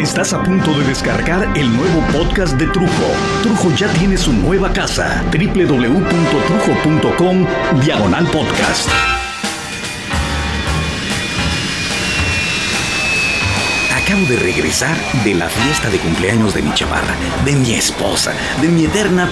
Estás a punto de descargar el nuevo podcast de Trujo. Trujo ya tiene su nueva casa. www.trujo.com Diagonal Podcast. Acabo de regresar de la fiesta de cumpleaños de mi chavarra, de mi esposa, de mi eterna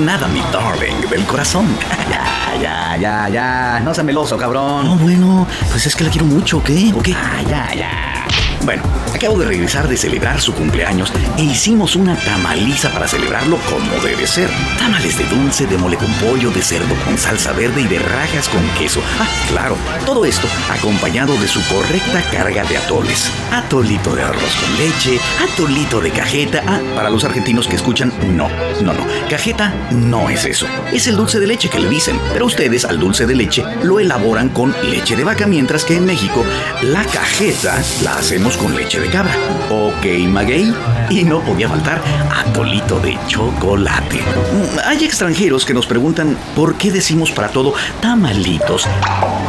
nada, mi darling, del corazón. Ya, ya, ya, ya. No seas meloso, cabrón. No, bueno, pues es que la quiero mucho, ¿o qué? ¿O qué? Ah, ya, ya. Bueno, acabo de regresar de celebrar su cumpleaños e hicimos una tamaliza para celebrarlo como debe ser. Tamales de dulce, de mole con pollo, de cerdo con salsa verde y de rajas con queso. Ah, claro, todo esto acompañado de su correcta carga de atoles. Atolito de arroz con leche, atolito de cajeta. Ah, para los argentinos que escuchan, no, no, no. Cajeta no es eso. Es el dulce de leche que le dicen, pero ustedes al dulce de leche lo elaboran con leche de vaca, mientras que en México la cajeta la hacemos con leche de cabra. Ok, maguey. Y no podía faltar atolito de chocolate. Mm, Hay extranjeros que nos preguntan por qué decimos para todo tamalitos,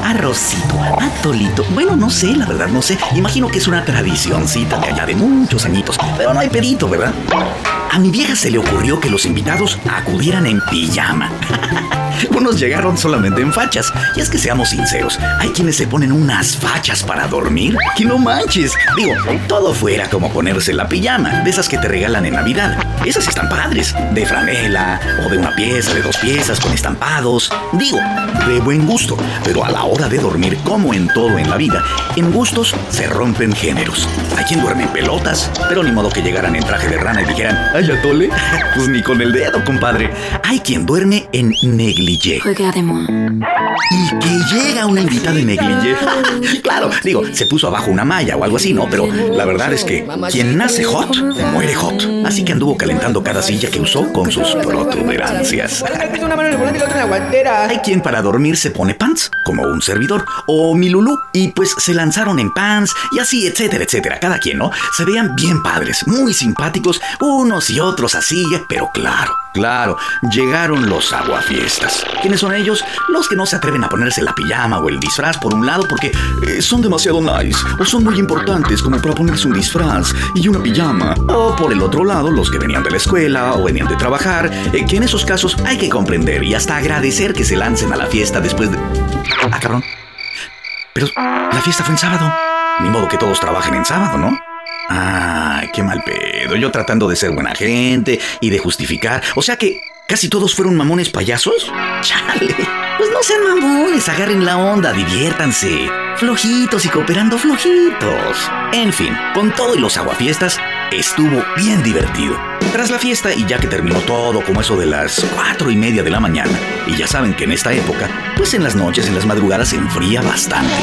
arrocito, atolito. Bueno, no sé, la verdad, no sé. Imagino que es una tradicioncita de allá de muchos añitos. Pero no hay pedito, ¿verdad? A mi vieja se le ocurrió que los invitados acudieran en pijama. Unos llegaron solamente en fachas. Y es que seamos sinceros, hay quienes se ponen unas fachas para dormir. Que no manches. Digo, todo fuera como ponerse la pijama, de esas que te regalan en Navidad. Esas están padres, de franela o de una pieza, de dos piezas con estampados. Digo, de buen gusto. Pero a la hora de dormir, como en todo en la vida, en gustos se rompen géneros. Hay quien duerme en pelotas, pero ni modo que llegaran en traje de rana y dijeran, ¡ay, atole! Pues ni con el dedo, compadre. Hay quien duerme en negligé. Y que llega una invitada en negligé. claro, digo, se puso abajo una malla o algo así, ¿no? Pero la verdad es que quien nace hot, muere hot. Así que anduvo calentando cada silla que usó con sus protuberancias. Hay quien para dormir se pone pants, como un servidor, o mi Lulú, y pues se lanzaron en pants, y así, etcétera, etcétera. Cada quien, ¿no? Se veían bien padres, muy simpáticos, unos y otros así, pero claro, claro, llegaron los aguafiestas. ¿Quiénes son ellos? Los que no se atreven a ponerse la pijama o el disfraz por un lado porque eh, son demasiado nice, o son muy importantes como para ponerse un disfraz y una pijama. O por el otro lado, los que venían de la escuela o venían de trabajar, eh, que en esos casos hay que comprender y hasta agradecer que se lancen a la fiesta después de... Ah, cabrón. Pero la fiesta fue en sábado. Ni modo que todos trabajen en sábado, ¿no? Ay, qué mal pedo. Yo tratando de ser buena gente y de justificar. O sea que casi todos fueron mamones payasos. Chale. Pues no sean mamones, agarren la onda, diviértanse. Flojitos y cooperando flojitos. En fin, con todo y los aguafiestas, estuvo bien divertido. Tras la fiesta, y ya que terminó todo como eso de las cuatro y media de la mañana, y ya saben que en esta época, pues en las noches, en las madrugadas se enfría bastante.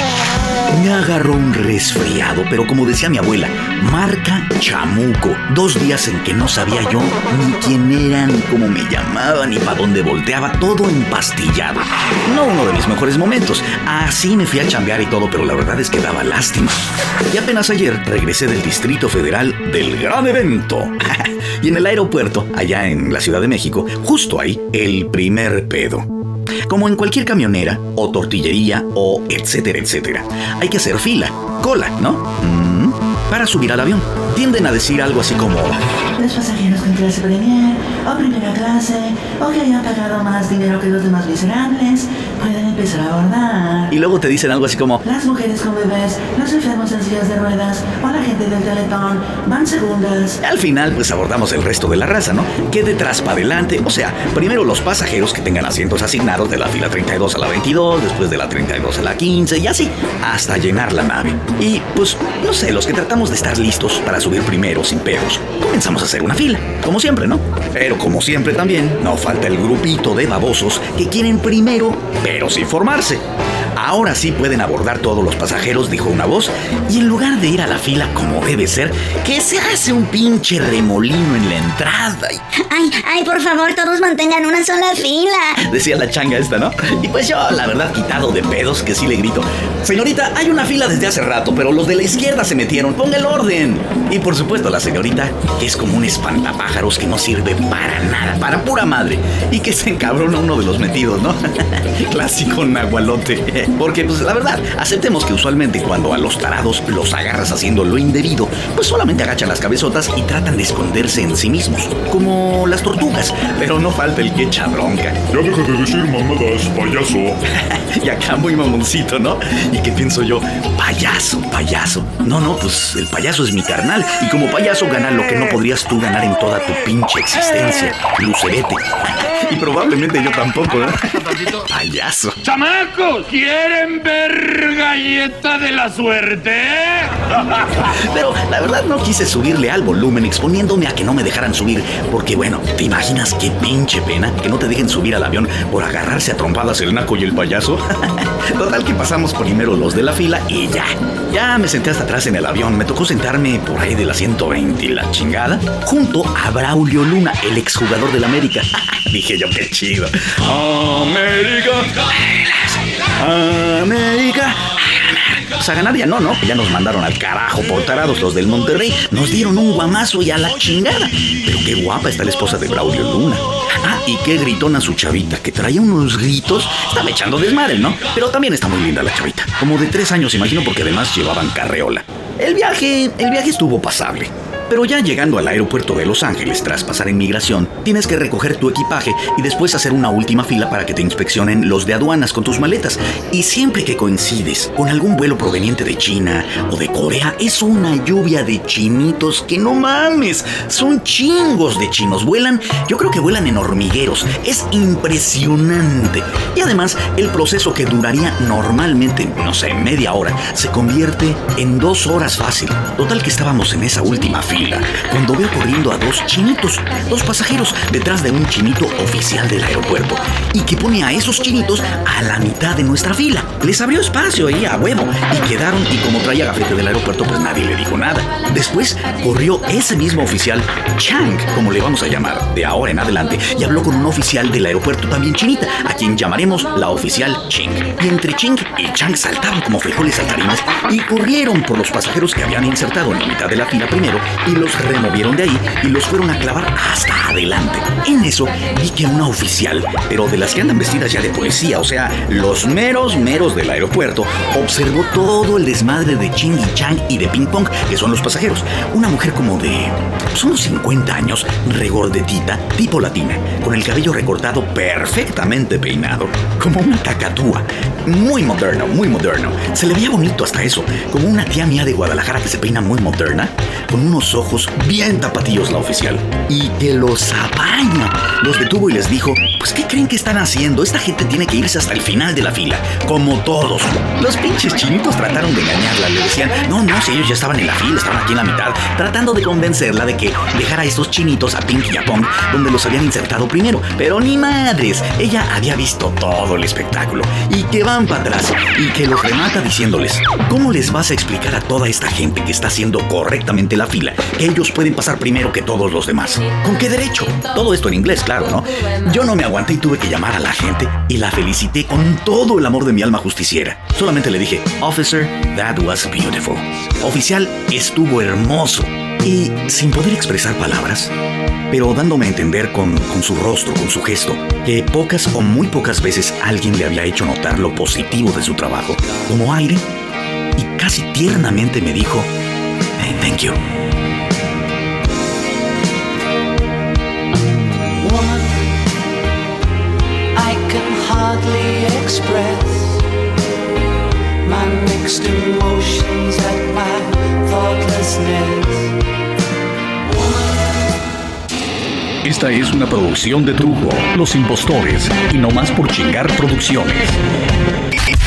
Me agarró un resfriado, pero como decía mi abuela, marca chamuco. Dos días en que no sabía yo ni quién eran, ni cómo me llamaban, ni para dónde volteaba, todo empastillado. No uno de mis mejores momentos. Así me fui a chambear y todo, pero la verdad es que daba lástima. Y apenas ayer regresé del Distrito Federal del gran evento. y en el aeropuerto, allá en la Ciudad de México, justo ahí, el primer pedo. Como en cualquier camionera o tortillería o etcétera, etcétera. Hay que hacer fila, cola, ¿no? Mm, para subir al avión. Tienden a decir algo así como, Los pasajeros con clase premier o primera clase o que hayan pagado más dinero que los demás miserables pueden empezar a abordar. y luego te dicen algo así como, Las mujeres con bebés, los enfermos en sillas de ruedas o la gente del teletón van segundas. Al final, pues abordamos el resto de la raza, ¿no? Que detrás para adelante, o sea, primero los pasajeros que tengan asientos asignados de la fila 32 a la 22, después de la 32 a la 15 y así, hasta llenar la nave. Y pues, no sé, los que tratamos de estar listos para subir primero sin pedos, comenzamos a hacer una fila, como siempre, ¿no? Pero como siempre también, no falta el grupito de babosos que quieren primero, pero sin formarse. Ahora sí pueden abordar todos los pasajeros, dijo una voz, y en lugar de ir a la fila como debe ser, que se hace un pinche remolino en la entrada. Ay, ay, por favor, todos mantengan una sola fila. decía la changa esta, ¿no? Y pues yo, la verdad, quitado de pedos, que sí le grito, señorita, hay una fila desde hace rato, pero los de la izquierda se metieron, ponga el orden. Y por supuesto la señorita, que es como un espantapájaros que no sirve para nada, para pura madre, y que se encabrona uno de los metidos, ¿no? Clásico nahualote. Porque, pues, la verdad, aceptemos que usualmente cuando a los tarados los agarras haciendo lo indebido, pues solamente agachan las cabezotas y tratan de esconderse en sí mismos, como las tortugas. Pero no falta el que echa bronca. Ya deja de decir mamadas, payaso. y acá muy mamoncito, ¿no? ¿Y qué pienso yo? Payaso, payaso. No, no, pues el payaso es mi carnal. Y como payaso gana lo que no podrías tú ganar en toda tu pinche existencia. Lucerete. Y probablemente yo tampoco, ¿eh? Payaso. ¡Chamacos! ¿Quieren ver galleta de la suerte? Pero la verdad no quise subirle al volumen exponiéndome a que no me dejaran subir. Porque bueno, ¿te imaginas qué pinche pena que no te dejen subir al avión por agarrarse a trompadas el naco y el payaso? Total que pasamos primero los de la fila y ya. Ya me senté hasta atrás en el avión. Me tocó sentarme por ahí de la 120 y la chingada. Junto a Braulio Luna, el exjugador del América. Dije yo, qué chido. América. América. O sea, ganar ya no, ¿no? Ya nos mandaron al carajo por tarados los del Monterrey. Nos dieron un guamazo y a la chingada. Pero qué guapa está la esposa de Braulio Luna. Ah, y qué gritona su chavita, que traía unos gritos. Estaba echando desmadre, ¿no? Pero también está muy linda la chavita. Como de tres años, imagino, porque además llevaban carreola. El viaje, el viaje estuvo pasable. Pero ya llegando al aeropuerto de Los Ángeles tras pasar en migración, tienes que recoger tu equipaje y después hacer una última fila para que te inspeccionen los de aduanas con tus maletas. Y siempre que coincides con algún vuelo proveniente de China o de Corea, es una lluvia de chinitos que no mames. Son chingos de chinos. Vuelan, yo creo que vuelan en hormigueros. Es impresionante. Y además, el proceso que duraría normalmente, no sé, media hora, se convierte en dos horas fácil. Total que estábamos en esa última fila cuando veo corriendo a dos chinitos, dos pasajeros detrás de un chinito oficial del aeropuerto y que pone a esos chinitos a la mitad de nuestra fila. Les abrió espacio ahí a huevo y quedaron y como traía gafete del aeropuerto pues nadie le dijo nada. Después corrió ese mismo oficial, Chang, como le vamos a llamar de ahora en adelante, y habló con un oficial del aeropuerto también chinita, a quien llamaremos la oficial Ching. Y entre Ching y Chang saltaban como frijoles saltarines y corrieron por los pasajeros que habían insertado en la mitad de la fila primero y los removieron de ahí y los fueron a clavar hasta adelante. En eso vi que una oficial, pero de las que andan vestidas ya de policía, o sea, los meros meros del aeropuerto, observó todo el desmadre de Ching y Chang y de Ping Pong, que son los pasajeros. Una mujer como de pues, unos 50 años, regordetita, tipo latina, con el cabello recortado perfectamente peinado, como una cacatúa. Muy moderno, muy moderno. Se le veía bonito hasta eso, como una tía mía de Guadalajara que se peina muy moderna, con unos ojos bien tapatillos la oficial. Y que los apaña. Los detuvo y les dijo, pues ¿qué creen que están haciendo? Esta gente tiene que irse hasta el final de la fila, como todos. Los pinches chinitos trataron de engañarla. Le decían, no, no, si ellos ya estaban en la fila, estaban aquí en la mitad, tratando de convencerla de que dejara a estos chinitos a Pink y a Pong, donde los habían insertado primero. Pero ni madres, ella había visto todo el espectáculo. Y que van para atrás. Y que los remata diciéndoles, ¿cómo les vas a explicar a toda esta gente que está haciendo correctamente la fila que ellos pueden pasar primero que todos los demás. ¿Con qué derecho? Todo esto en inglés, claro, ¿no? Yo no me aguanté y tuve que llamar a la gente y la felicité con todo el amor de mi alma justiciera. Solamente le dije, Officer, that was beautiful. Oficial, estuvo hermoso. Y sin poder expresar palabras, pero dándome a entender con, con, su rostro, con su gesto, que pocas o muy pocas veces alguien le había hecho notar lo positivo de su trabajo, como aire, y casi tiernamente me dijo, hey, thank you. hardly express my mixed emotions at my thoughtlessness. Esta es una producción de Trujo, Los Impostores y No Más por Chingar Producciones.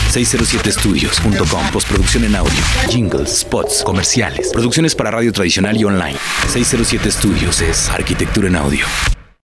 607studios.com Postproducción en audio, jingles, spots, comerciales, producciones para radio tradicional y online. 607 Studios es arquitectura en audio.